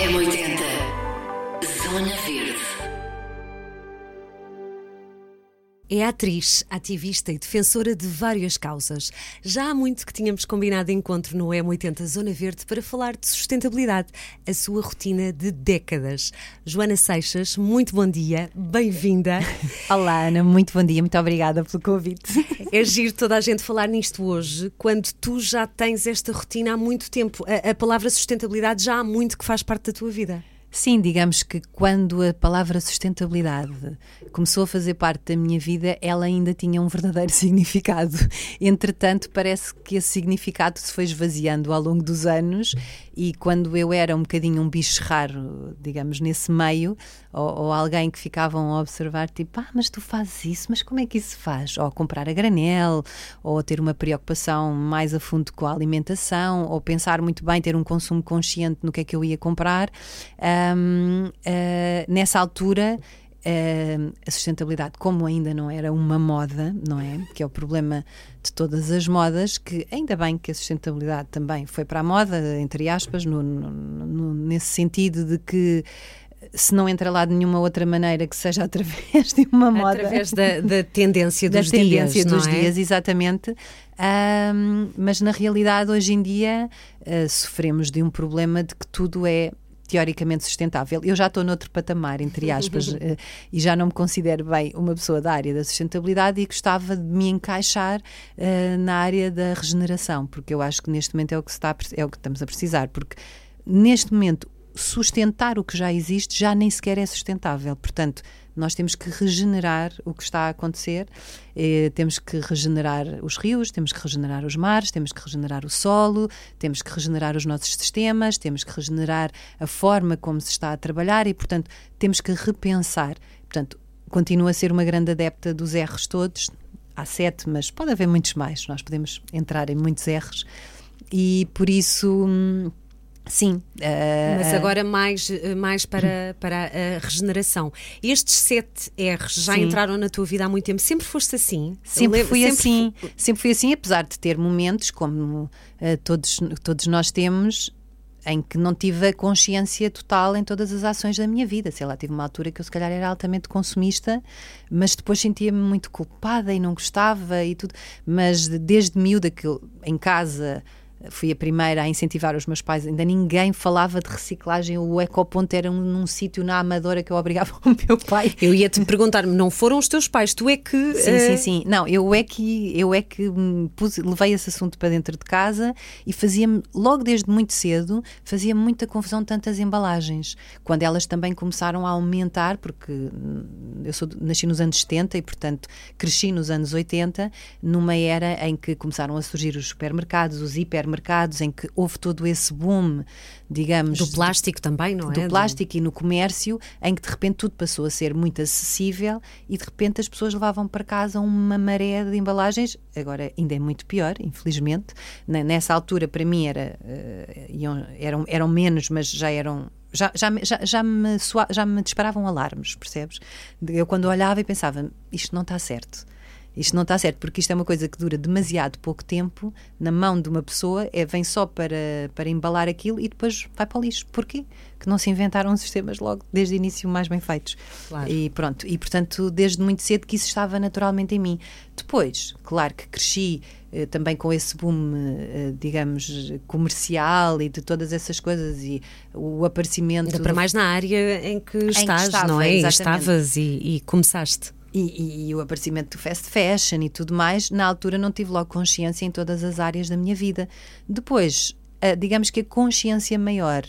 M80 Zona Verde É atriz, ativista e defensora de várias causas. Já há muito que tínhamos combinado encontro no M80 Zona Verde para falar de sustentabilidade, a sua rotina de décadas. Joana Seixas, muito bom dia, bem-vinda. Olá, Ana, muito bom dia, muito obrigada pelo convite. É giro toda a gente falar nisto hoje, quando tu já tens esta rotina há muito tempo. A, a palavra sustentabilidade já há muito que faz parte da tua vida. Sim, digamos que quando a palavra sustentabilidade começou a fazer parte da minha vida, ela ainda tinha um verdadeiro significado. Entretanto, parece que esse significado se foi esvaziando ao longo dos anos e quando eu era um bocadinho um bicho raro, digamos, nesse meio, ou, ou alguém que ficavam a observar, tipo, ah, mas tu fazes isso, mas como é que isso faz? Ou comprar a granel, ou ter uma preocupação mais a fundo com a alimentação, ou pensar muito bem, ter um consumo consciente no que é que eu ia comprar. Um, uh, nessa altura, uh, a sustentabilidade, como ainda não era uma moda, não é? Que é o problema de todas as modas, que ainda bem que a sustentabilidade também foi para a moda, entre aspas, no, no, no, nesse sentido de que se não entra lá de nenhuma outra maneira que seja através de uma moda. Através da, da tendência dos da tendência dias. dos é? dias, exatamente. Um, mas na realidade, hoje em dia, uh, sofremos de um problema de que tudo é teoricamente sustentável. Eu já estou noutro patamar, entre aspas, eh, e já não me considero bem uma pessoa da área da sustentabilidade e gostava de me encaixar uh, na área da regeneração, porque eu acho que neste momento é o que, está, é o que estamos a precisar, porque neste momento sustentar o que já existe já nem sequer é sustentável. Portanto, nós temos que regenerar o que está a acontecer, eh, temos que regenerar os rios, temos que regenerar os mares, temos que regenerar o solo, temos que regenerar os nossos sistemas, temos que regenerar a forma como se está a trabalhar e, portanto, temos que repensar. Portanto, continuo a ser uma grande adepta dos erros todos. Há sete, mas pode haver muitos mais. Nós podemos entrar em muitos erros e por isso hum, Sim. Uh, Mas agora mais, mais para, para a regeneração. Estes sete R's já sim. entraram na tua vida há muito tempo? Sempre foste assim? Sempre fui sempre assim. Sempre fui assim, apesar de ter momentos, como uh, todos, todos nós temos, em que não tive a consciência total em todas as ações da minha vida. Sei lá, tive uma altura que eu se calhar era altamente consumista, mas depois sentia-me muito culpada e não gostava e tudo. Mas desde miúda que eu, em casa fui a primeira a incentivar os meus pais, ainda ninguém falava de reciclagem, o ecoponto era um, num sítio na Amadora que eu obrigava o meu pai. Eu ia-te perguntar, não foram os teus pais, tu é que... Sim, sim, sim, não, eu é que, eu é que pus, levei esse assunto para dentro de casa e fazia-me, logo desde muito cedo, fazia-me muita confusão tantas embalagens, quando elas também começaram a aumentar, porque hum, eu sou, nasci nos anos 70 e, portanto, cresci nos anos 80, numa era em que começaram a surgir os supermercados, os hipermercados, mercados em que houve todo esse boom, digamos. Do plástico também, não é? Do plástico do... e no comércio, em que de repente tudo passou a ser muito acessível e de repente as pessoas levavam para casa uma maré de embalagens. Agora ainda é muito pior, infelizmente. Nessa altura, para mim, era, uh, eram, eram menos, mas já eram já, já, já, já, me, já me disparavam alarmes, percebes? Eu quando olhava e pensava, isto não está certo. Isto não está certo, porque isto é uma coisa que dura demasiado pouco tempo na mão de uma pessoa, é, vem só para, para embalar aquilo e depois vai para o lixo. Porquê? Que não se inventaram sistemas logo desde o início mais bem feitos. Claro. E pronto, e portanto, desde muito cedo que isso estava naturalmente em mim. Depois, claro que cresci eh, também com esse boom, eh, digamos, comercial e de todas essas coisas e o aparecimento. Ainda para mais na área em que estás, estava, não é? Exatamente. Estavas e, e começaste. E, e, e, o aparecimento do fast fashion e tudo mais, na altura não tive logo consciência em todas as áreas da minha vida. Depois, digamos que a consciência maior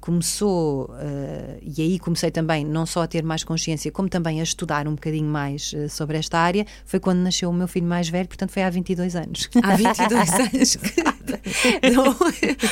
começou, uh, e aí comecei também não só a ter mais consciência, como também a estudar um bocadinho mais uh, sobre esta área, foi quando nasceu o meu filho mais velho, portanto foi há 22 anos. Há 22 anos. não,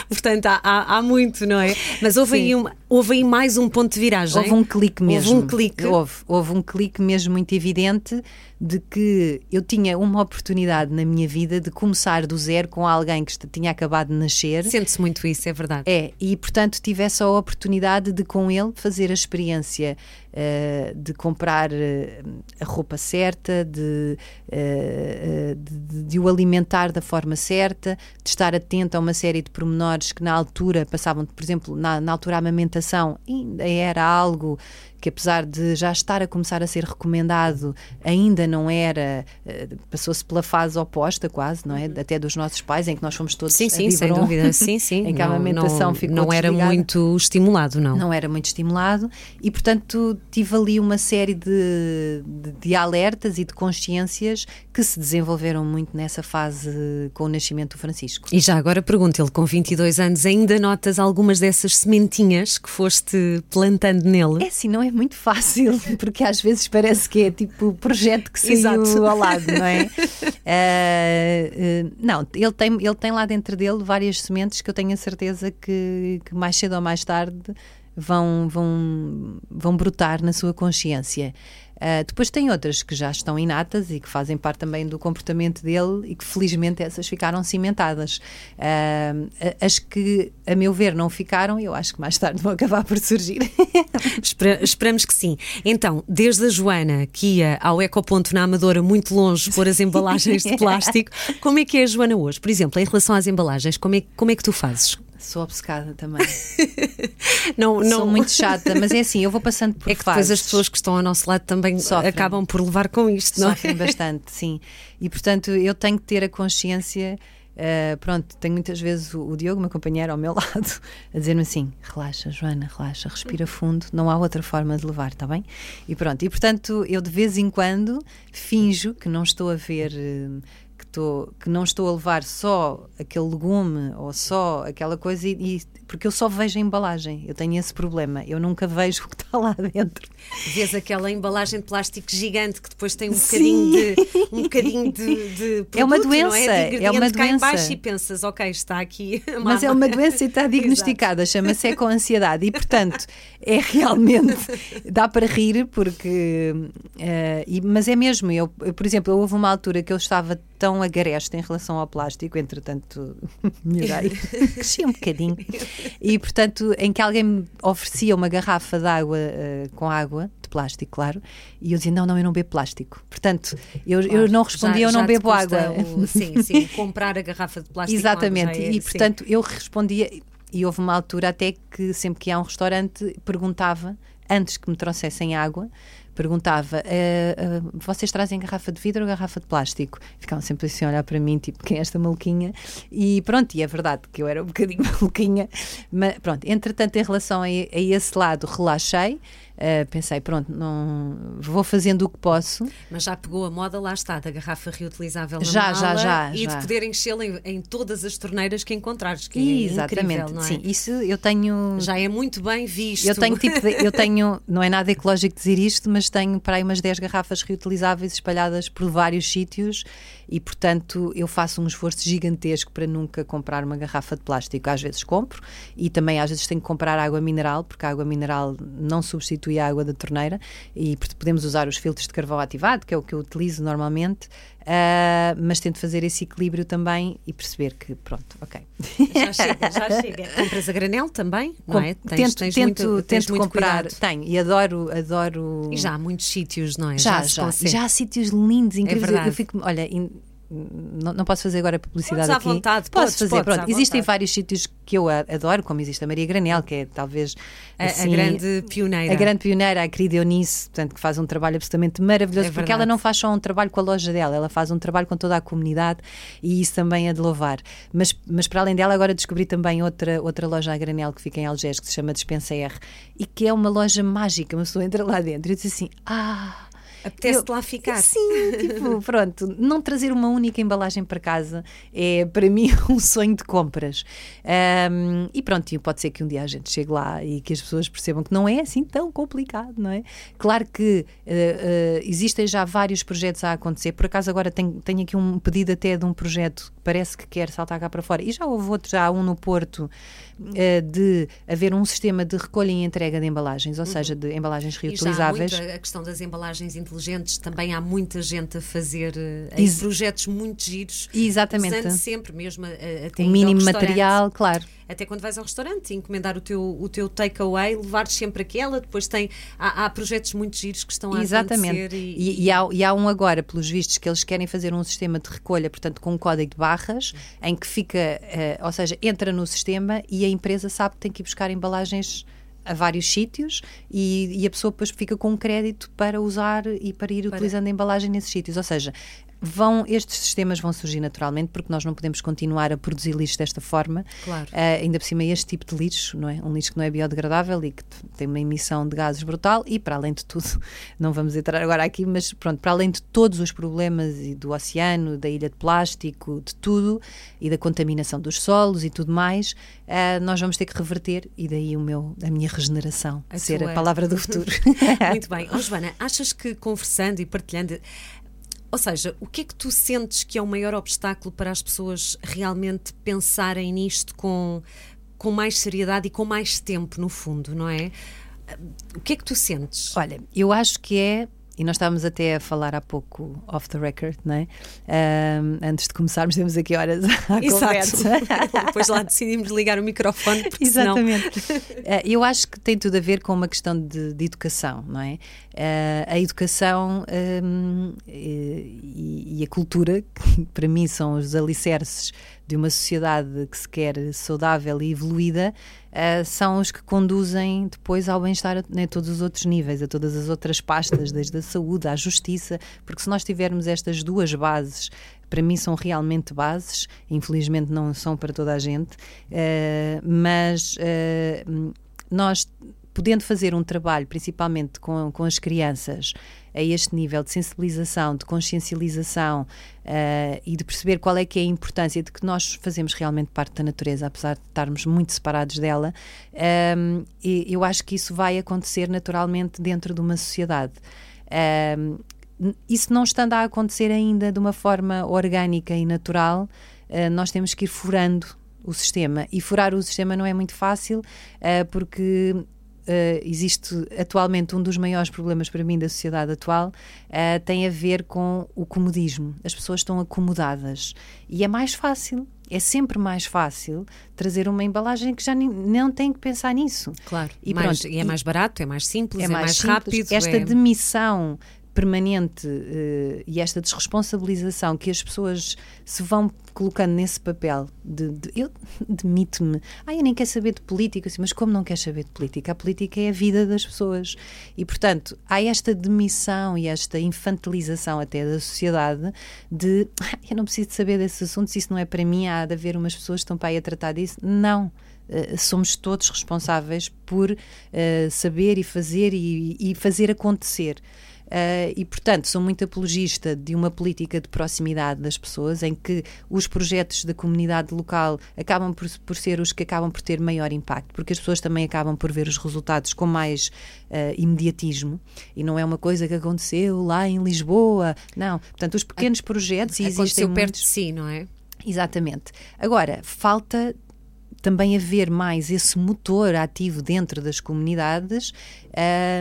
portanto, há, há, há, muito, não é? Mas houve aí, uma, houve aí mais um ponto de viragem. Houve um clique mesmo. Houve um clique. Houve, houve um clique mesmo muito evidente de que eu tinha uma oportunidade na minha vida de começar do zero com alguém que tinha acabado de nascer. Sente-se muito isso, é verdade. É, e portanto tive essa oportunidade de com ele fazer a experiência uh, de comprar uh, a roupa certa, de, uh, de, de, o alimentar da forma certa, de estar atento a uma série de pormenores que na altura passavam, por exemplo, na, na altura a amamentação ainda era algo que apesar de já estar a começar a ser recomendado, ainda não era, eh, passou-se pela fase oposta quase, não é? Uhum. Até dos nossos pais, em que nós fomos todos Sim, sim, sem biberon, dúvida. Sim, sim. em que a amamentação não, ficou Não era desligada. muito estimulado, não. não era muito estimulado e, portanto, tive ali uma série de, de, de alertas e de consciências que se desenvolveram muito nessa fase com o nascimento do Francisco. E já agora pergunto, ele com 22 anos ainda notas algumas dessas sementinhas que foste plantando nele? É assim, não é muito fácil, porque às vezes parece que é tipo o projeto que saiu Exato. ao lado, não é? Ah, não, ele tem, ele tem lá dentro dele várias sementes que eu tenho a certeza que, que mais cedo ou mais tarde vão, vão, vão brotar na sua consciência. Ah, depois tem outras que já estão inatas e que fazem parte também do comportamento dele e que felizmente essas ficaram cimentadas. Ah, as que, a meu ver, não ficaram, eu acho que mais tarde vão acabar por surgir. Espera- esperamos que sim. Então, desde a Joana, que ia ao Ecoponto na Amadora, muito longe, pôr as embalagens de plástico, como é que é a Joana hoje? Por exemplo, em relação às embalagens, como é, como é que tu fazes? Sou obcecada também. Não, Sou muito chata, mas é assim, eu vou passando por É que depois as pessoas que estão ao nosso lado também Sofrem. acabam por levar com isto, não é? sofrem bastante, sim. E portanto, eu tenho que ter a consciência. eh, pronto, tenho muitas vezes o, o Diogo, meu companheiro, ao meu lado, a dizer-me assim: relaxa, Joana, relaxa, respira fundo, não há outra forma de levar, está bem? E pronto, e portanto, eu de vez em quando finjo que não estou a ver. que, estou, que não estou a levar só aquele legume ou só aquela coisa, e, e- porque eu só vejo a embalagem. Eu tenho esse problema. Eu nunca vejo o que está lá dentro. Vês aquela embalagem de plástico gigante que depois tem um Sim. bocadinho de um bocadinho de, de É uma produto, não doença, é? É uma ingrediente cá em doença. baixo e pensas, ok, está aqui. Mas é uma doença e está diagnosticada, chama-se eco-ansiedade. E, portanto, é realmente. dá para rir, porque. eh, e- mas é mesmo. Eu, por exemplo, houve uma altura que eu estava tão agaresta em relação ao plástico, entretanto, melhorei, cresci um bocadinho. E, portanto, em que alguém me oferecia uma garrafa de água eh, com água. De plástico, claro, e eu dizia: Não, não, eu não bebo plástico. Portanto, eu, eu não respondia: Já- Eu não já bebo água. o- sim, sim, comprar a garrafa de plástico. com água Exatamente, é- e sim. portanto eu respondia, e houve uma altura até que sempre que ia a um restaurante perguntava, antes que me trouxessem água, perguntava: "Ah, ah, vocês trazem garrafa de vidro ou garrafa de plástico? Ficavam sempre assim a olhar para mim, tipo, quem é esta maluquinha? E pronto, e é verdade que eu era um bocadinho maluquinha, mas pronto, entretanto, em relação a, a esse lado, relaxei. ah, pensei, pronto, não vou fazendo o que posso. Mas já pegou a moda, lá está, da garrafa reutilizável na Já, já, mala já, e já. de poder enchê-la em, em todas as torneiras que encontrares, que Exatamente, é incrível, não é? sim, isso eu tenho. Já é muito bem visto. Eu tenho tipo, de- eu tenho, não é nada ecológico dizer isto, mas tenho para aí umas 10 garrafas reutilizáveis espalhadas por vários sítios e, portanto, eu faço um esforço gigantesco para nunca comprar uma garrafa de plástico. Às vezes compro e também às vezes tenho que comprar água mineral, porque a água mineral não substitui a água da torneira e podemos usar os filtros de carvão ativado, que é o que eu utilizo normalmente, ah, mas tento fazer esse equilíbrio também e perceber que, pronto, ok. Já chega, já chega. Compras a granel também, não é? Com- tento tento, muito, tens tento muito comprar, cuidado. tenho e adoro, adoro. E já há muitos sítios, não é? Já, já. consegue. Já há sítios lindos, incríveis. Eu- verdade. eu fico, olha, in- não, não posso fazer agora publicidade Podes à aqui. vontade, posso podes, fazer. podes pronto. à Existem vontade. vários sítios que eu a- adoro, como existe a Maria Granel, que é talvez A, a assim, grande pioneira. a grande pioneira, a querida Eunice, portanto, que faz um trabalho absolutamente maravilhoso, É porque ela não faz só um trabalho com a loja dela, ela faz um trabalho com toda a comunidade e isso também é de louvar. Mas, mas para além dela, agora descobri também outra, outra loja a granel que fica em Algés, que se chama Dispensa R, e que é uma loja mágica. Uma pessoa entra lá dentro e diz assim: Ah. Apetece-te lá ficar. Sim, tipo, pronto, não trazer uma única embalagem para casa é para mim um sonho de compras. Ahm, e pronto, pode ser que um dia a gente chegue lá e que as pessoas percebam que não é assim tão complicado, não é? Claro que eh, eh, existem já vários projetos a acontecer. Por acaso agora tenho, tenho aqui um pedido até de um projeto que parece que quer saltar cá para fora. E já houve outro, já há um no Porto, eh, de haver um sistema de recolha e entrega de embalagens, ou seja, de embalagens E já há reutilizáveis. muito a questão das embalagens inteligentes, também há muita gente a fazer Ex- projetos muito giros. Exatamente. Usando sempre mesmo até O mínimo material, claro. Até quando vais ao restaurante, encomendar o teu, o teu takeaway, levar sempre aquela, depois tem. Há, há projetos muito giros que estão a Exatamente. acontecer. E, E, e há, e há um agora, pelos vistos, que eles querem fazer um sistema de recolha, portanto, com um código de barras, em que fica, eh, ou seja, entra no sistema e a empresa sabe que tem que ir buscar embalagens a vários sítios e, e, a pessoa depois fica com um crédito para usar e para ir para... utilizando a embalagem nesses sítios. Ou seja, vão, estes sistemas vão surgir naturalmente porque nós não podemos continuar a produzir lixo desta forma. Claro. Uh, ainda por cima, este tipo de lixo, não é? Um lixo que não é biodegradável e que tem uma emissão de gases brutal e, para além de tudo, não vamos entrar agora aqui, mas pronto, para além de todos os problemas e do oceano, da ilha de plástico, de tudo e da contaminação dos solos e tudo mais, uh, nós vamos ter que reverter e daí o meu, a minha regeneração a ser a palavra do futuro. Muito bem. Oh, Joana, achas que conversando e partilhando ou seja, o que é que tu sentes que é o maior obstáculo para as pessoas realmente pensarem nisto com, com mais seriedade e com mais tempo, no fundo, não é? O que é que tu sentes? Olha, eu acho que é e nós estávamos até a falar há pouco off the record, não é? Um, antes de começarmos, temos aqui horas à Exato. conversa. Depois lá decidimos ligar o microfone. Exatamente. Senão... Uh, eu acho que tem tudo a ver com uma questão de, de educação, não é? Uh, a educação um, e, e, a cultura, que para mim são os alicerces de uma sociedade que se quer saudável e evoluída, uh, são os que conduzem depois ao bem-estar a né, todos os outros níveis, a todas as outras pastas, desde a saúde à justiça, porque se nós tivermos estas duas bases para mim são realmente bases, infelizmente não são para toda a gente, uh, mas uh, nós podendo fazer um trabalho, principalmente com, com as crianças, a este nível de sensibilização, de consciencialização uh, e de perceber qual é que é a importância de que nós fazemos realmente parte da natureza, apesar de estarmos muito separados dela, um, eh, eu acho que isso vai acontecer naturalmente dentro de uma sociedade. Um, isso não estando a acontecer ainda de uma forma orgânica e natural, uh, nós temos que ir furando o sistema. E furar o sistema não é muito fácil, uh, porque Uh, existe atualmente um dos maiores problemas para mim da sociedade atual uh, tem a ver com o comodismo. As pessoas estão acomodadas e é mais fácil. É sempre mais fácil trazer uma embalagem que já nem, não tem que pensar nisso. Claro, e, mais, pronto, e é mais barato, é mais simples, é, é mais, mais simples. rápido. Esta é... demissão permanente uh, e esta desresponsabilização que as pessoas se vão colocando nesse papel de, de eu demito-me, ah, eu nem quero saber de política, assim, mas como não quer saber de política? A política é a vida das pessoas e, portanto, há esta demissão e esta infantilização até da sociedade de ah, eu não preciso de saber desses assuntos, isso não é para mim, há de haver umas pessoas que estão para aí a tratar disso. Não. Uh, somos todos responsáveis por uh, saber e fazer e, e fazer acontecer. Uh, e, portanto, sou muito apologista de uma política de proximidade das pessoas, em que os projetos da comunidade local acabam por, por ser os que acabam por ter maior impacto, porque as pessoas também acabam por ver os resultados com mais uh, imediatismo, e não é uma coisa que aconteceu lá em Lisboa, não. Portanto, os pequenos projetos a, existem perto muitos... de si, não é? Exatamente. Agora, falta também haver mais esse motor ativo dentro das comunidades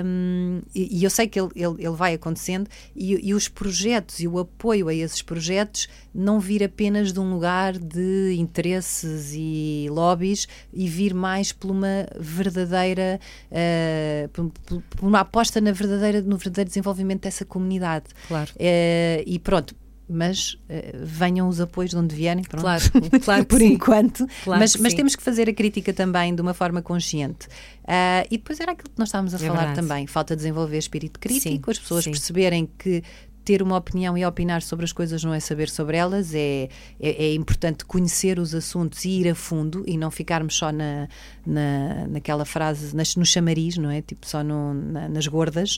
um, e, e, eu sei que ele, ele, ele vai acontecendo e, e, os projetos e o apoio a esses projetos não vir apenas de um lugar de interesses e lobbies e vir mais por uma verdadeira uh, por, por, uma aposta na verdadeira, no verdadeiro desenvolvimento dessa comunidade. Claro. Uh, e pronto, mas uh, venham os apoios de onde vierem, pronto. Claro, claro por sim. enquanto. Claro mas, mas temos que fazer a crítica também de uma forma consciente. Uh, e depois era aquilo que nós estávamos a é falar verdade. também: falta de desenvolver espírito crítico, sim, as pessoas sim. perceberem que ter uma opinião e opinar sobre as coisas não é saber sobre elas, é, é, é, importante conhecer os assuntos e ir a fundo e não ficarmos só na, na, naquela frase, nas, no chamariz, não é? Tipo, só no, na, nas gordas.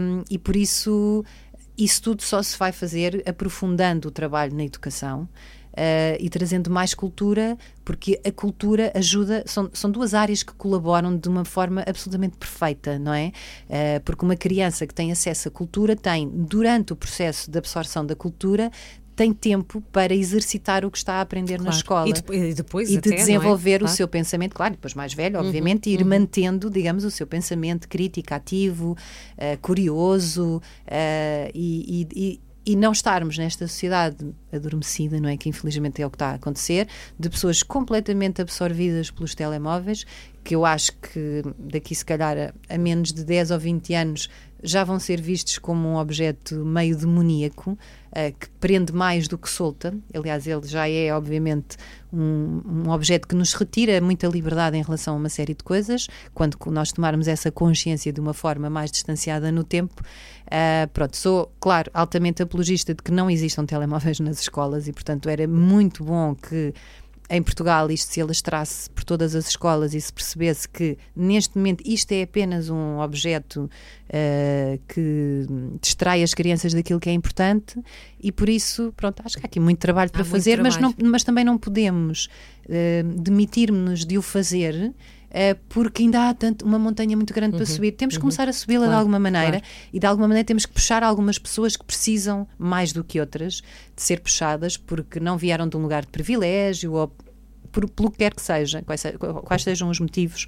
Um, e por isso isso tudo só se vai fazer aprofundando o trabalho na educação. Uh, e trazendo mais cultura, porque a cultura ajuda, são, são duas áreas que colaboram de uma forma absolutamente perfeita, não é? Uh, porque uma criança que tem acesso à cultura tem, durante o processo de absorção da cultura, tem tempo para exercitar o que está a aprender claro. na escola. E, de, e depois e de é? desenvolver é? claro. o seu pensamento, claro, depois mais velho, uhum, obviamente, uhum, e ir uhum. mantendo, digamos, o seu pensamento crítico, ativo, uh, curioso uh, e, e, e não estarmos nesta sociedade adormecida, não é? Que infelizmente é o que está a acontecer, de pessoas completamente absorvidas pelos telemóveis. que eu acho que daqui se calhar a, a menos de 10 ou 20 anos já vão ser vistos como um objeto meio demoníaco, uh, que prende mais do que solta. Aliás, ele já é, obviamente, um, um, objeto que nos retira muita liberdade em relação a uma série de coisas. Quando nós tomarmos essa consciência de uma forma mais distanciada no tempo, uh, pronto, sou, claro, altamente apologista de que não existam telemóveis nas escolas e, portanto, era muito bom que em Portugal isto se alastrasse por todas as escolas e se percebesse que neste momento isto é apenas um objeto uh, que distrai as crianças daquilo que é importante e por isso, pronto, acho que há aqui muito trabalho para há fazer, mas, não, mas também não podemos uh, demitir-nos de o fazer porque ainda há tanto, uma montanha muito grande uhum, para subir. Temos uhum, que começar a subi-la claro, de alguma maneira claro. e de alguma maneira temos que puxar algumas pessoas que precisam mais do que outras de ser puxadas porque não vieram de um lugar de privilégio ou por, pelo que quer que seja, quais, quais sejam os motivos.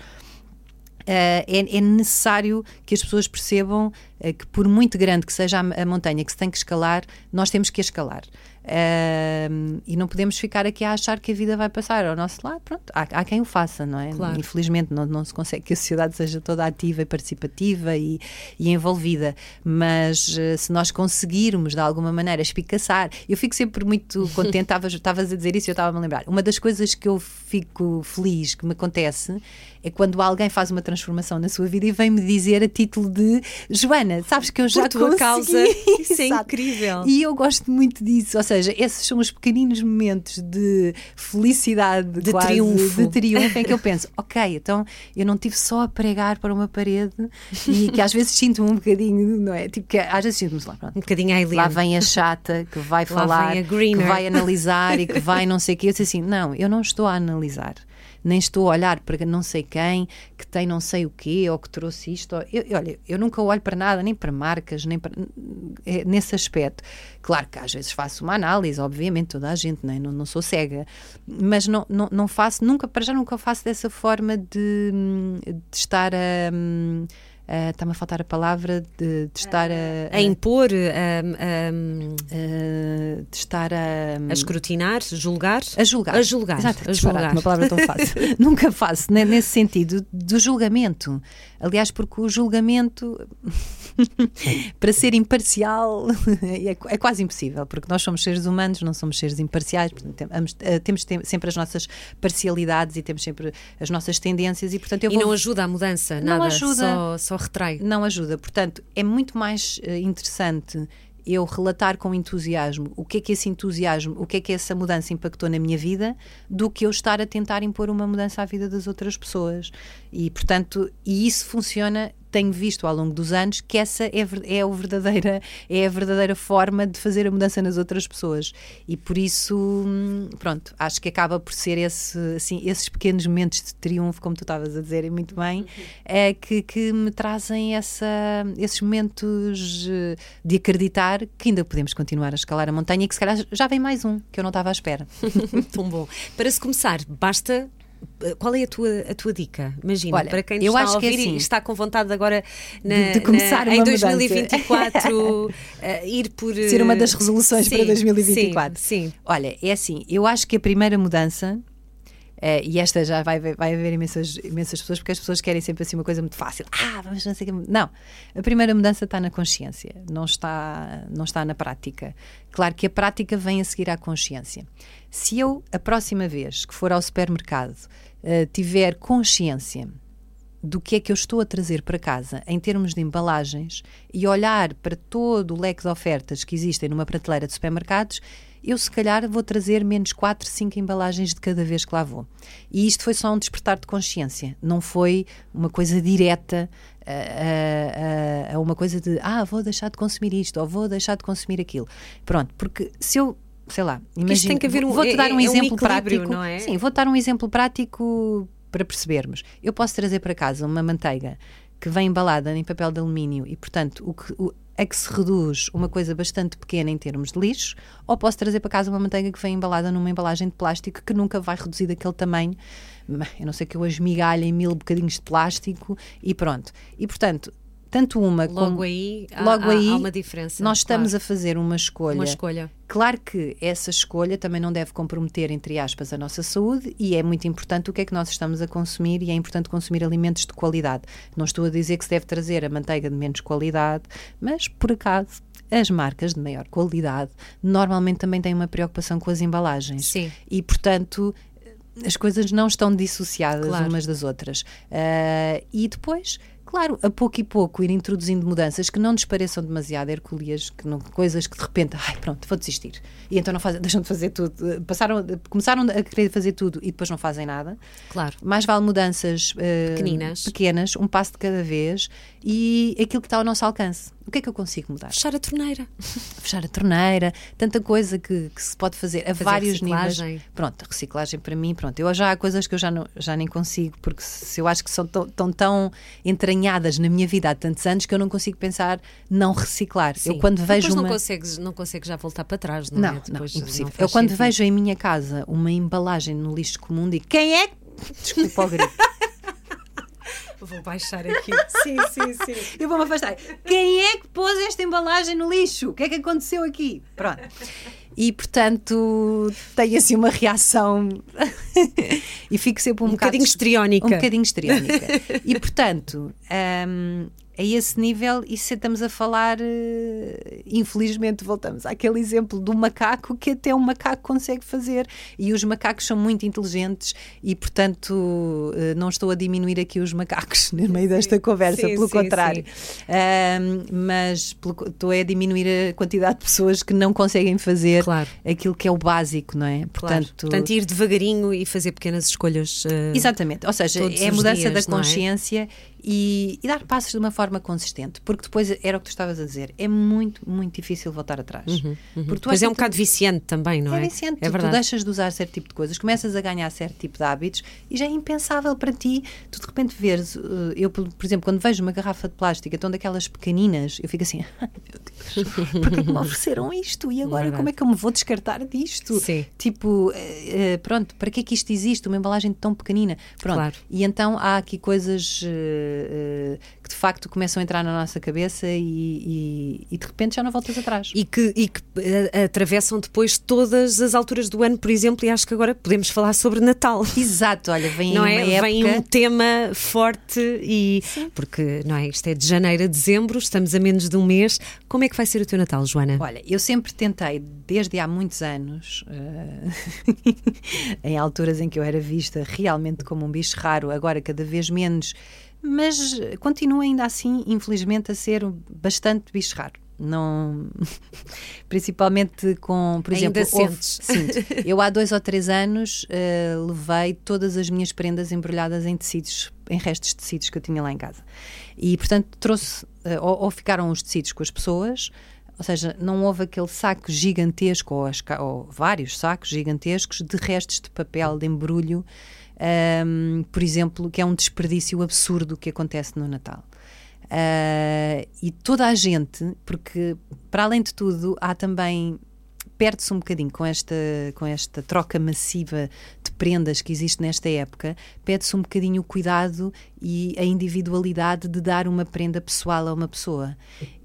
Uh, é, é, necessário que as pessoas percebam uh, que, por muito grande que seja a, a, montanha que se tem que escalar, nós temos que a escalar. Uh, e não podemos ficar aqui a achar que a vida vai passar ao nosso lado. Pronto, há, há quem o faça, não é? Claro. Infelizmente não, não se consegue que a sociedade seja toda ativa e participativa e, e envolvida, mas uh, se nós conseguirmos de alguma maneira espicaçar, eu fico sempre muito contente. Estavas a dizer isso e eu estava-me a lembrar. Uma das coisas que eu fico feliz que me acontece é quando alguém faz uma transformação na sua vida e vem-me dizer a título de Joana, sabes que eu já Por tua consegui. causa. Isso é incrível. E eu gosto muito disso, ou seja, seja, esses são os pequeninos momentos de felicidade, de quase, triunfo. de triunfo, em que eu penso, ok, então eu não tive só a pregar para uma parede e que às vezes sinto-me um bocadinho, não é? Tipo, que às vezes sinto-me lá, pronto. Um bocadinho a Lá vem a chata que vai falar, que vai analisar e que vai não sei o quê. Eu disse assim, não, eu não estou a analisar nem estou a olhar para não sei quem que tem não sei o quê ou que trouxe isto. Eu, olha, eu nunca olho para nada, nem para marcas, nem para, é, nesse aspecto. Claro que às vezes faço uma análise, obviamente, toda a gente, não, é? não, não sou cega, mas não, não, não faço, nunca, para já nunca faço dessa forma de, de estar a. Um, Uh, Está-me a faltar a palavra de, de estar a, a, a impor, a, de estar a, a escrutinar, julgar. A julgar. A julgar. Exato, a julgar. Uma palavra tão fácil. Nunca faço, né, nesse sentido, do julgamento. Aliás, porque o julgamento, para ser imparcial, é, é, quase impossível, porque nós somos seres humanos, não somos seres imparciais, portanto, temos, eh, temos sempre as nossas parcialidades e temos sempre as nossas tendências e, portanto, eu vou... E não ajuda a mudança, nada, não ajuda. Só, só retrai. Não ajuda. Portanto, é muito mais uh, interessante eu relatar com entusiasmo o que é que esse entusiasmo, o que é que essa mudança impactou na minha vida, do que eu estar a tentar impor uma mudança à vida das outras pessoas. E, portanto, e isso funciona tenho visto ao longo dos anos que essa é, é, a verdadeira, é a verdadeira forma de fazer a mudança nas outras pessoas. E por isso, hum, pronto, acho que acaba por ser esse, assim, esses pequenos momentos de triunfo, como tu estavas a dizer, e muito bem, é, que, que me trazem essa, esses momentos eh, de acreditar que ainda podemos continuar a escalar a montanha e que se calhar já vem mais um, que eu não estava à espera. Tão bom. Para se começar, basta qual é a tua, a tua dica? Imagina, Olha, para quem eu está acho a ouvir que é assim, e está com vontade agora na, de, de começar na, em 2024 uh, ir por. Ser uma das resoluções sim, para 2024. Sim, sim. Olha, é assim, eu acho que a primeira mudança. Uh, e esta já vai, vai haver imensas, imensas pessoas, porque as pessoas querem sempre assim uma coisa muito fácil. Ah, vamos não sei que. Não. A primeira mudança está na consciência, não está, não está na prática. Claro que a prática vem a seguir à consciência. Se eu, a próxima vez que for ao supermercado, uh, tiver consciência do que é que eu estou a trazer para casa em termos de embalagens e olhar para todo o leque de ofertas que existem numa prateleira de supermercados, eu se calhar vou trazer menos 4, 5 embalagens de cada vez que lá vou. E isto foi só um despertar de consciência, não foi uma coisa direta a, a, a uma coisa de ah, vou deixar de consumir isto ou vou deixar de consumir aquilo. Pronto, porque se eu sei lá, imagina, um, vou-te dar um é, exemplo um prático. Não é? Sim, vou-te dar um exemplo prático para percebermos. Eu posso trazer para casa uma manteiga que vem embalada em papel de alumínio e, portanto, o que, o, a que se reduz uma coisa bastante pequena em termos de lixo, ou posso trazer para casa uma manteiga que vem embalada numa embalagem de plástico que nunca vai reduzir daquele tamanho, eu não sei que eu as migalhe em mil bocadinhos de plástico e pronto. E, portanto, tanto uma Logo como aí, há, logo há- aí há uma diferença. nós estamos claro. a fazer uma escolha. uma escolha. Claro que essa escolha também não deve comprometer, entre aspas, a nossa saúde e é muito importante o que é que nós estamos a consumir e é importante consumir alimentos de qualidade. Não estou a dizer que se deve trazer a manteiga de menos qualidade, mas por acaso as marcas de maior qualidade normalmente também têm uma preocupação com as embalagens. Sim. E, portanto, as coisas não estão dissociadas Claro. umas das outras. Ah, e depois, claro, a pouco e pouco ir introduzindo mudanças que não nos pareçam demasiado hercúleas, que não, coisas que de repente, ai pronto, vou desistir. E então não fazem, deixam de fazer tudo. Passaram, começaram a querer fazer tudo e depois não fazem nada. Claro. Mais vale mudanças Pequeninas. pequenas, um passo de cada vez e aquilo que está ao nosso alcance. O que é que eu consigo mudar? Fechar a torneira. fechar a torneira, tanta coisa que, que se pode fazer a Fazer vários reciclagem. níveis. Pronto, reciclagem para mim, pronto. Eu já há coisas que eu já, não, já nem consigo, porque se eu acho que são tão, tão, tão entranhadas na minha vida há tantos anos que eu não consigo pensar não reciclar. Eu Sim. quando vejo Depois uma. não consegues, não consegues já voltar para trás, não, Não, é? não, Depois impossível. não eu quando sentido. vejo em minha casa uma embalagem no lixo comum, digo: quem é? que-" Desculpa o grito. Vou baixar aqui. sim, sim, sim. Eu vou-me afastar. Quem é que pôs esta embalagem no lixo? O que é que aconteceu aqui? Pronto. E portanto tenho assim uma reação e fico sempre um, Um bocado bocadinho histriónica. Um bocadinho histriónica. e portanto, hum, a esse nível, e se estamos a falar, eh, infelizmente, voltamos àquele exemplo do macaco que até um macaco consegue fazer. E os macacos são muito inteligentes, e portanto, eh, não estou a diminuir aqui os macacos no meio desta conversa, Sim, pelo sim, contrário. Hum, mas pelo estou a diminuir a quantidade de pessoas que não conseguem fazer Claro. aquilo que é o básico, não é? Claro. Portanto, ir devagarinho e fazer pequenas escolhas. eh, Exatamente, ou seja, é a mudança dias, da é? consciência e, e dar passos de uma forma consistente, porque depois era o que tu estavas a dizer, é muito, muito difícil voltar atrás. Porque tu Pois és é um tu- bocado viciante também, não é? é viciante, É tu, tu verdade. deixas de usar certo tipo de coisas, começas a ganhar certo tipo de hábitos e já é impensável para ti, tu de repente veres, eh, eu por exemplo, quando vejo uma garrafa de plástico, então daquelas pequeninas, eu fico assim, ai meu Deus, porquê que me ofereceram isto? E agora Verdade. como é que eu me vou descartar disto? Sim. Tipo, eh, eh, pronto, para que é que isto existe? Uma embalagem tão pequenina. Pronto. Claro. E então há aqui coisas que de facto começam a entrar na nossa cabeça e, e- e de repente já não voltas atrás. E que, e que eh, atravessam depois todas as alturas do ano, por exemplo, e acho que agora podemos falar sobre Natal. Exato, olha, vem não é? época. Vem um tema forte e porque não é? Isto é de janeiro a dezembro, estamos a menos de um mês. Como é que vai ser o teu Natal, Joana? Olha, eu sempre tentei, desde há muitos anos, eh, em alturas em que eu era vista realmente como um bicho raro, agora cada vez menos, mas continuo ainda assim, infelizmente, a ser bastante bicho raro. Não, principalmente com, por Ainda exemplo, houve- sinto. eu há dois ou três anos eh, levei todas as minhas prendas embrulhadas em tecidos, em restos de tecidos que eu tinha lá em casa. E, portanto, trouxe, eh, ou, ou ficaram os tecidos com as pessoas, ou seja, não houve aquele saco gigantesco, ou, as ou vários sacos gigantescos de restos de papel, de embrulho, ahm, por exemplo, que é um desperdício absurdo que acontece no Natal. Ah, e toda a gente, porque para além de tudo, há também perde-se um bocadinho com esta, com esta troca massiva de prendas que existe nesta época, perde-se um bocadinho o cuidado e a individualidade de dar uma prenda pessoal a uma pessoa.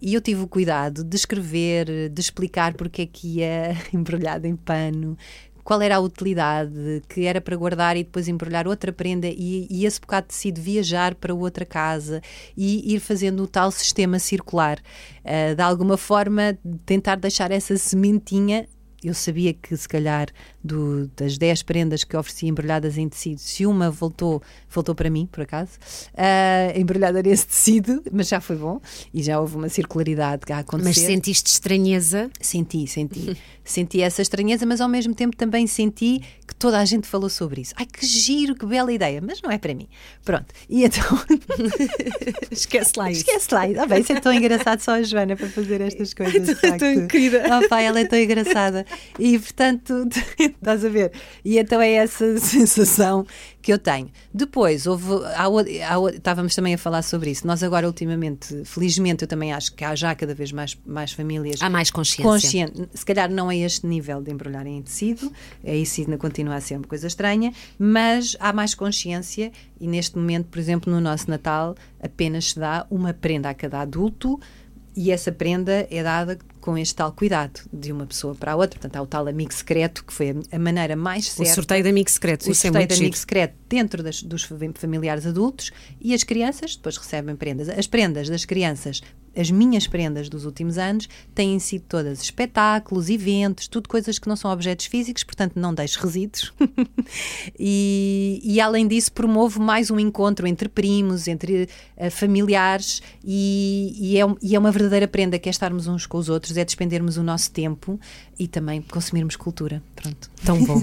E eu tive o cuidado de escrever, de explicar porque é que ia embrulhado em pano, qual era a utilidade, que era para guardar e depois embrulhar outra prenda e, e esse bocado de tecido viajar para outra casa e ir fazendo o tal sistema circular. Ah, de alguma forma, tentar deixar essa sementinha. Eu sabia que, se calhar, do- das 10 prendas que ofereci embrulhadas em tecido, se uma voltou, voltou para mim, por acaso, ah, embrulhada nesse tecido, mas já foi bom e já houve uma circularidade a acontecer. Mas sentiste estranheza? Senti, senti. senti essa estranheza, mas ao mesmo tempo também senti que toda a gente falou sobre isso. Ai, que giro, que bela ideia, mas não é para mim. Pronto. E então. Esquece lá isso. Esquece lá. Ah, bem, isso é tão engraçado só a Joana para fazer estas coisas. de tão querida. Oh, pá, ela é tão engraçada. E portanto, estás a ver? E então é essa sensação que eu tenho. Depois, houve, há, há, estávamos também a falar sobre isso. Nós agora, ultimamente, felizmente, eu também acho que há já cada vez mais, mais famílias. Há mais consciência. Consciente. Se calhar não é este nível de embrulharem em tecido, isso ainda continua a ser uma coisa estranha, mas há mais consciência e neste momento, por exemplo, no nosso Natal, apenas se dá uma prenda a cada adulto e essa prenda é dada com este tal cuidado de uma pessoa para a outra. Portanto, há o tal amigo secreto, que foi a, maneira mais certa. O sorteio de amigo secreto. O Isso é sorteio é de amigo secreto dentro das, dos familiares adultos e as crianças depois recebem prendas. As prendas das crianças as minhas prendas dos últimos anos têm sido todas espetáculos, eventos, tudo coisas que não são objetos físicos, portanto não deixo resíduos. e, e, além disso, promovo mais um encontro entre primos, entre uh, familiares, e, e, é, e é uma verdadeira prenda que é estarmos uns com os outros, é despendermos o nosso tempo e também consumirmos cultura. Pronto. Tão bom.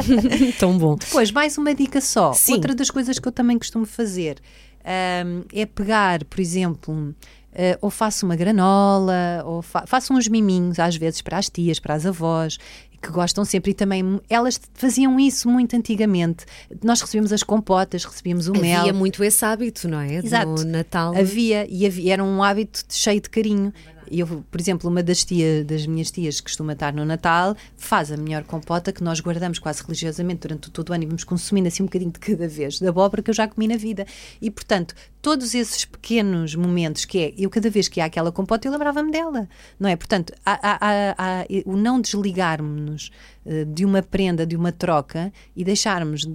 Tão bom. Depois, mais uma dica só. Sim. Outra das coisas que eu também costumo fazer um, é pegar, por exemplo Uh, ou faço uma granola, ou fa faço uns miminhos às vezes para as tias, para as avós, que gostam sempre e também elas faziam isso muito antigamente. Nós recebíamos as compotas, recebíamos o havia mel. Havia muito esse hábito, não é? Exato. No Natal. Havia, e havia, era um hábito cheio de carinho. Eu, por exemplo, uma das tias, das minhas tias que costuma estar no Natal, faz a melhor compota que nós guardamos quase religiosamente durante todo o ano e vamos consumindo assim um bocadinho de cada vez, da abóbora que eu já comi na vida. E, portanto, todos esses pequenos momentos que é, eu cada vez que há aquela compota, eu lembrava-me dela, não é? Portanto, há, há, há, o não desligarmos-nos uh, de uma prenda, de uma troca e deixarmos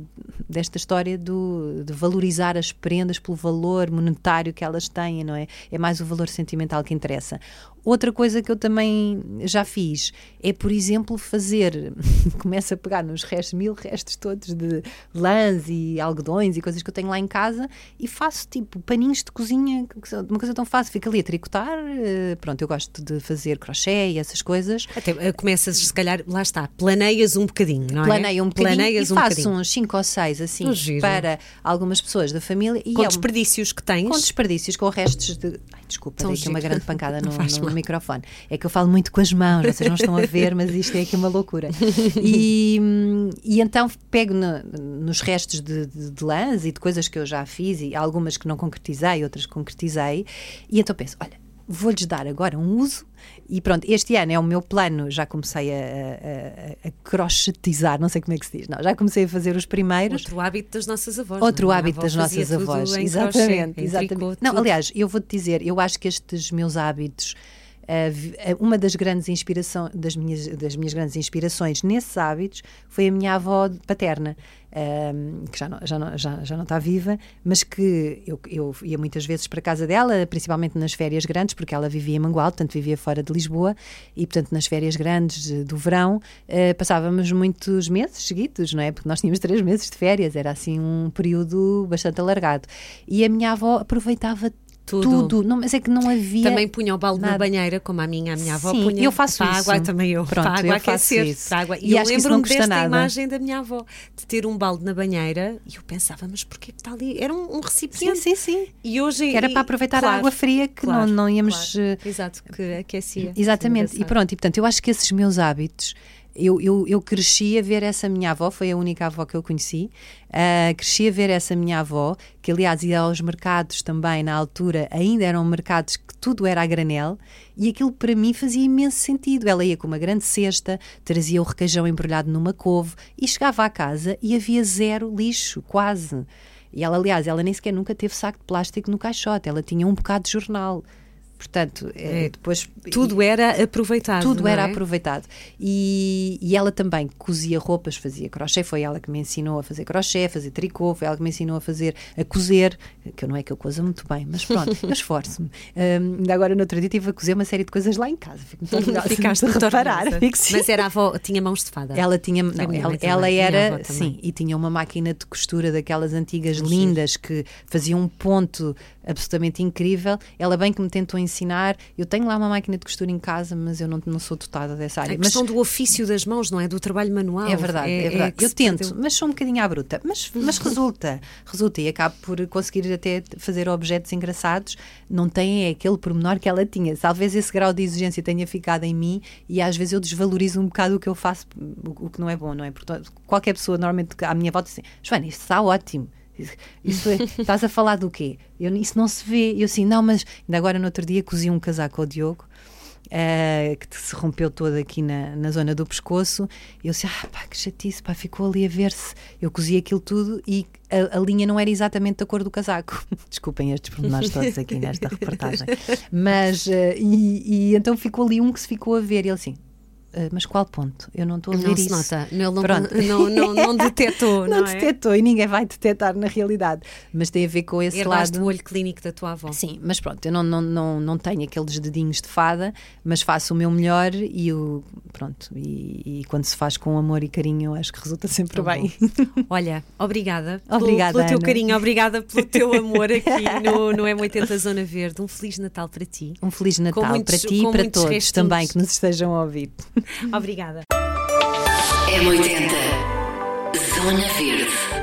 desta história do, de valorizar as prendas pelo valor monetário que elas têm, não é? É mais o valor sentimental que interessa. Outra coisa que eu também já fiz é, por exemplo, fazer. começo a pegar nos restos, mil restos todos de lãs e algodões e coisas que eu tenho lá em casa e faço tipo paninhos de cozinha, uma coisa tão fácil. Fico ali a tricotar. Eh, pronto, eu gosto de fazer crochê e essas coisas. Até eh, começas, se calhar, lá está, planeias um bocadinho, não é? Planeio um bocadinho Planeias e um faço bocadinho. uns 5 ou 6 assim para algumas pessoas da família. E com é desperdícios que tens? Com desperdícios, com restos de. Ai, desculpa, dei aqui uma grande pancada no, no, microfone. É que eu falo muito com as mãos, vocês não estão a ver, mas isto é aqui uma loucura. E, e então pego no, nos restos de, de, de lãs e de coisas que eu já fiz, e algumas que não concretizei, outras que concretizei, e então penso: olha, vou-lhes dar agora um uso e pronto, este ano é o meu plano, já comecei a, a, a, crochetizar, não sei como é que se diz, não, já comecei a fazer os primeiros. Outro hábito das nossas avós. Outro hábito das nossas avós, exatamente. Exatamente. Tricô, não, aliás, eu vou-te dizer, eu acho que estes meus hábitos uma das grandes inspirações das minhas, das minhas grandes inspirações nesses hábitos foi a minha avó paterna que já não, já, não, já, já não está viva mas que eu, eu ia muitas vezes para a casa dela principalmente nas férias grandes porque ela vivia em Mangual, portanto vivia fora de Lisboa e portanto nas férias grandes do verão uh, passávamos muitos meses seguidos, não é? Porque nós tínhamos três meses de férias, era assim um período bastante alargado e a minha avó aproveitava tudo. tudo. Não, mas é que não havia. Também punha o balde nada. na banheira, como a minha, a minha avó Sim, punha. eu faço para isso. água também eu. Pronto, para água eu aquecer. Isso. Para água. E, e eu lembro-me desta nada. imagem da minha avó, de ter um balde na banheira e eu pensava, mas porquê que está ali? Era um, um recipiente. Sim, sim, sim. E hoje. Que era para aproveitar claro, a água fria que claro, não, não íamos. Claro. Eh, Exato, que aquecia. Exatamente. E pronto, e portanto, eu acho que esses meus hábitos eu, eu, eu cresci a ver essa minha avó, foi a única avó que eu conheci. Uh, cresci a ver essa minha avó, que aliás ia aos mercados também na altura, ainda eram mercados que tudo era a granel, e aquilo para mim fazia imenso sentido. Ela ia com uma grande cesta, trazia o requeijão embrulhado numa couve e chegava à casa e havia zero lixo, quase. E ela, aliás, ela nem sequer nunca teve saco de plástico no caixote, ela tinha um bocado de jornal. Portanto, é, depois. Tudo era aproveitado. Tudo era é? aproveitado. E, e ela também cozia roupas, fazia crochê. Foi ela que me ensinou a fazer crochê, a fazer tricô. Foi ela que me ensinou a fazer, a cozer. Que eu não é que eu coza muito bem, mas pronto, eu esforço-me. Um, ainda agora, no outro dia, estive a cozer uma série de coisas lá em casa. Fico Ficaste de reparar. Mas era a avó, tinha mãos de fada. Ela tinha. Não, ela, ela era. Sim, e tinha uma máquina de costura daquelas antigas lindas que fazia um ponto absolutamente incrível. Ela bem que me tentou ensinar. Eu tenho lá uma máquina de costura em casa, mas eu não, não sou dotada dessa área. A mas, questão do ofício das mãos, não é? Do trabalho manual. é verdade, é, verdade. que eu se tento, mas sou um bocadinho à bruta. Mas, mas resulta, resulta e acabo por conseguir até fazer objetos engraçados. Não tem é aquele pormenor que ela tinha. Talvez esse grau de exigência tenha ficado em mim e às vezes eu desvalorizo um bocado o que eu faço, o, o que não é bom, não é? Portanto, qualquer pessoa normalmente à minha volta diz assim: Joana, isto está ótimo. Isso é, estás a falar do quê? Eu, isso não se vê. Eu assim, não, mas ainda agora no outro dia cozi um casaco ao Diogo. eh, que se rompeu todo aqui na, na zona do pescoço. Eu disse, ah, pá, que chatice, pá, ficou ali a ver-se. Eu cozi aquilo tudo e a, a linha não era exatamente da cor do casaco. Desculpem estes pormenores todos aqui nesta reportagem. Mas, eh, e, e então ficou ali um que se ficou a ver. E ele assim, "Ah, mas qual ponto? Eu não estou a ver Não se isso. nota. Ele não, Pronto. não, não, não detectou, Não, não, é? detectou e ninguém vai detectar na realidade. Mas tem a ver com esse Herdaste lado. o olho clínico da tua avó. Sim, mas pronto, eu não, não, não, não tenho aqueles dedinhos de fada, mas faço o meu melhor e o pronto. E, e quando se faz com amor e carinho, eu acho que resulta sempre Tão bem. Olha, obrigada, pelo- Obrigada, pelo, teu Ana. carinho, obrigada pelo teu amor aqui no, no M80 Zona Verde. Um Feliz Natal para ti. Um Feliz Natal muitos- para ti e para todos também que nos estejam a ouvir. Obrigada. M80 Zona Verde